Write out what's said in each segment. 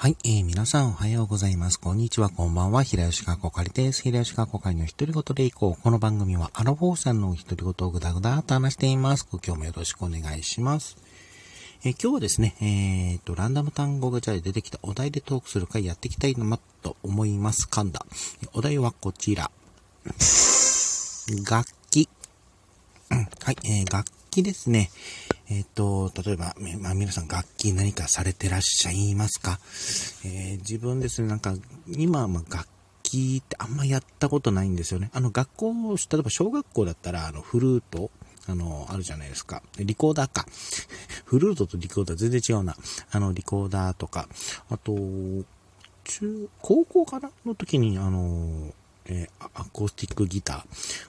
はい、えー、皆さんおはようございます。こんにちは、こんばんは。平吉川こかりです。平吉川こかりの一人ごとでいこう。この番組はアラフォーさんの一人ごとをぐだぐだと話しています。ご今日もよろしくお願いします。えー、今日はですね、えー、と、ランダム単語がじゃあ出てきたお題でトークする回やっていきたいなと思います。噛んだ。お題はこちら。楽器。はい、えー、楽器ですね。えっ、ー、と、例えば、まあ、皆さん楽器何かされてらっしゃいますか、えー、自分ですね、なんか、今、ま楽器ってあんまやったことないんですよね。あの、学校、例えば小学校だったら、あの、フルート、あの、あるじゃないですか。リコーダーか。フルートとリコーダー全然違うな。あの、リコーダーとか、あと、中、高校かなの時に、あの、え、アコースティックギタ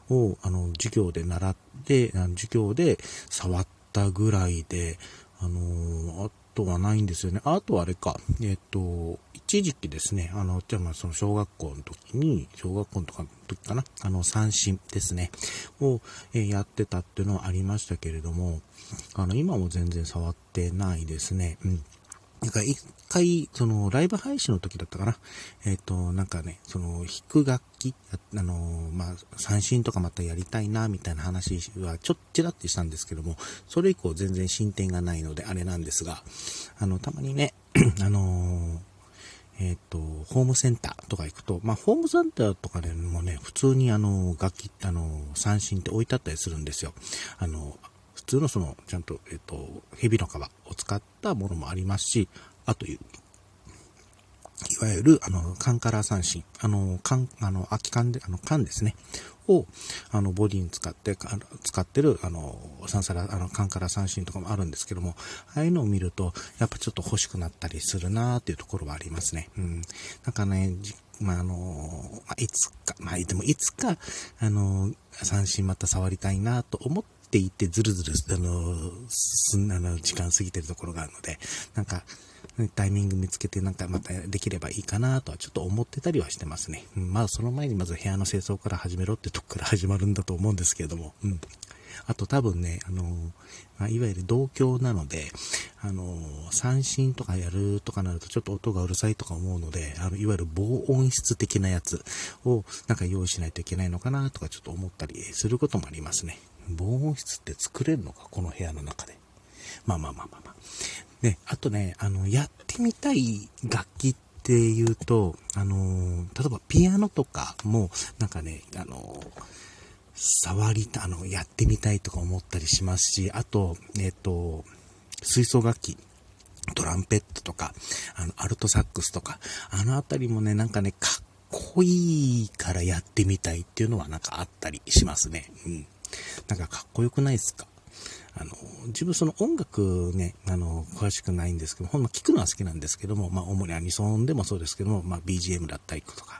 ーを、あの、授業で習って、授業で触ってたぐらいで、あのー、あとはないんですよね。あとはあれか、えっ、ー、と、一時期ですね、あの、じゃあまあその小学校の時に、小学校とかの時かな、あの、三振ですね、を、えー、やってたっていうのはありましたけれども、あの、今も全然触ってないですね。うん。なんか一回、その、ライブ配信の時だったかな。えっ、ー、と、なんかね、その、弾く楽器、あの、まあ、三振とかまたやりたいな、みたいな話はちょっちらってしたんですけども、それ以降全然進展がないので、あれなんですが、あの、たまにね、あのえっ、ー、と、ホームセンターとか行くと、まあ、ホームセンターとかでもね、普通にあの、楽器、あの、三振って置いてあったりするんですよ。あの、普通のその、ちゃんと、えっ、と、蛇の皮を使ったものもありますし、あという、いわゆる、あの、カンカラ三振、あの、缶、あの、空き缶で、あの、缶ですね、を、あの、ボディに使って、使ってる、あの、サンサラ、あの、カンカラ三振とかもあるんですけども、ああいうのを見ると、やっぱちょっと欲しくなったりするなーっていうところはありますね。うん。なんかね、まあ、あの、ま、いつか、まあ、でもいつか、あの、三振また触りたいなと思って、っていってずるずる、あの、すん、あの、時間過ぎてるところがあるので、なんか、タイミング見つけてなんかまたできればいいかなとはちょっと思ってたりはしてますね。うん、まあその前にまず部屋の清掃から始めろってとこから始まるんだと思うんですけれども、うん。あと多分ね、あの、まあ、いわゆる同居なので、あの、三振とかやるとかなるとちょっと音がうるさいとか思うので、あの、いわゆる防音室的なやつをなんか用意しないといけないのかなとかちょっと思ったりすることもありますね。防音室って作れるのか？この部屋の中で。まあまあまあまあまあ。ね、あとね、あの、やってみたい楽器っていうと、あの、例えばピアノとかも、なんかね、あの、触りた、あの、やってみたいとか思ったりしますし、あと、えっ、と、吹奏楽器、トランペットとか、あの、アルトサックスとか、あのあたりもね、なんかね、かっこいいからやってみたいっていうのはなんかあったりしますね。うん。なんかかっこよくないですか？あの、自分その音楽ね、あの、詳しくないんですけど、ほんま聞くのは好きなんですけども、まあ、主にアニソンでもそうですけども、まあ、BGM だったりとか、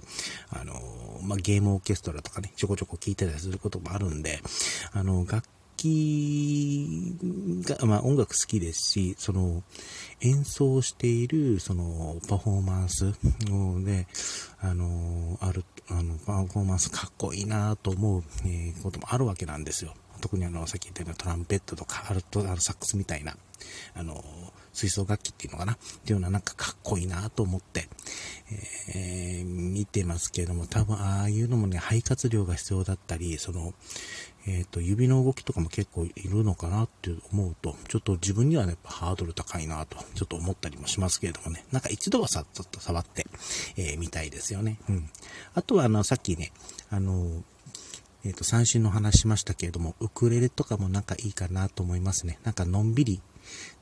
あの、まあ、ゲームオーケストラとかね、ちょこちょこ聞いたりすることもあるんで、あの、楽器が、まあ、音楽好きですし、その、演奏している、その、パフォーマンスで、あの、ある、あの、パフォーマンスかっこいいなと思う、え、こともあるわけなんですよ。特にあの、さっき言ったようなトランペットとか、アルト、アルサックスみたいな、あの、吹奏楽器っていうのかなっていうのはなんかかっこいいなと思って、えー、見てますけれども、多分ああいうのもね、肺活量が必要だったり、その、えっ、ー、と、指の動きとかも結構いるのかなって思うと、ちょっと自分にはね、ハードル高いなと、ちょっと思ったりもしますけれどもね、なんか一度はさ、ちょっと触って、えー、みたいですよね。うん。あとは、あの、さっきね、あの、えっ、ー、と、三振の話しましたけれども、ウクレレとかもなんかいいかなと思いますね。なんかのんびり、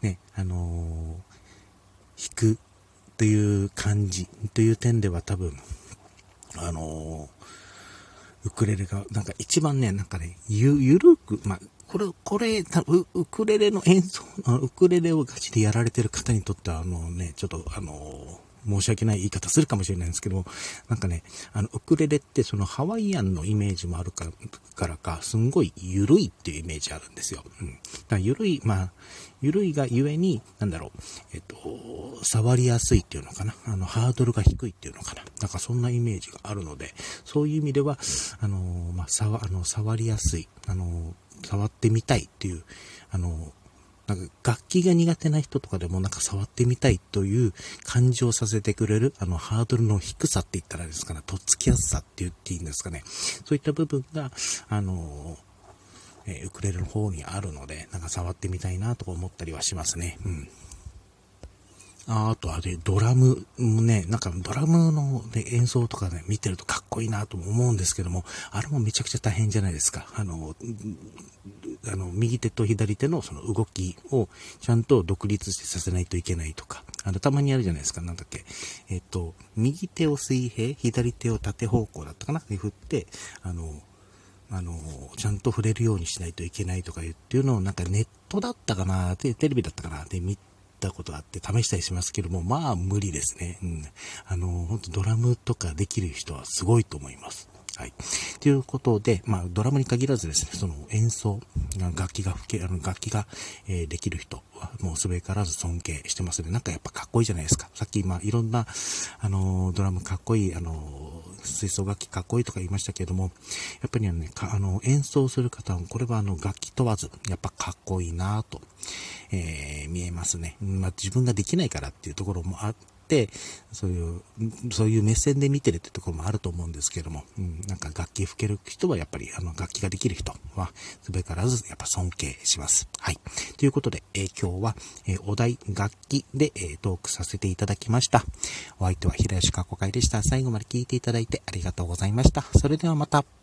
ね、あの、弾くという感じという点では多分、あのー、ウクレレが、なんか一番ね、なんかね、ゆ、ゆるく、まあ、これ、これ、ウクレレの演奏、ウクレレをガチでやられてる方にとっては、あのね、ちょっと、あの申し訳ない言い方するかもしれないんですけど、なんかね、あの、ウクレレってそのハワイアンのイメージもあるからか、すんごい緩いっていうイメージあるんですよ。うん。だから緩い、まあ、緩いがゆえに、なんだろう、えっと、触りやすいっていうのかな。あの、ハードルが低いっていうのかな。なんかそんなイメージがあるので、そういう意味では、あの、まあ、触、あの、触りやすい、あの、触ってみたいっていう、あの、なんか楽器が苦手な人とかでもなんか触ってみたいという感じをさせてくれる、あの、ハードルの低さって言ったらですかね、とっつきやすさって言っていいんですかね。そういった部分が、あのえ、ウクレレの方にあるので、なんか触ってみたいなとか思ったりはしますね。うん。ああとあれ、ドラムもね、なんかドラムの、ね、演奏とかね、見てるとかっこいいなと思うんですけども、あれもめちゃくちゃ大変じゃないですか。あの、あの、右手と左手のその動きをちゃんと独立してさせないといけないとか、あの、たまにあるじゃないですか、なんだっけ。えっと、右手を水平、左手を縦方向だったかな。で振って、あの、あの、ちゃんと触れるようにしないといけないとか言っていうのをなんかネットだったかな、テレビだったかな。で見ったことあって試したりしますけども、まあ無理ですね。うん。あの、本当ドラムとかできる人はすごいと思います。はい。ということで、まあ、ドラムに限らずですね、その演奏、楽器が吹け、あの、楽器が、えー、できる人は、もうすべからず尊敬してますね。なんかやっぱかっこいいじゃないですか。さっき、まあ、いろんな、あの、ドラムかっこいい、あの、吹奏楽器かっこいいとか言いましたけれども、やっぱりね、あの、演奏する方は、これはあの、楽器問わず、やっぱかっこいいなと、え、見えますね。まあ、自分ができないからっていうところもあって、そういう、そういう目線で見てるってところもあると思うんですけども、うん、なんか楽器吹ける人はやっぱり、あの、楽器ができる人は、すべからずやっぱ尊敬します。はい。ということで、えー、今日は、えー、お題楽器で、えー、トークさせていただきました。お相手は平吉かこかいでした。最後まで聞いていただいてありがとうございました。それではまた。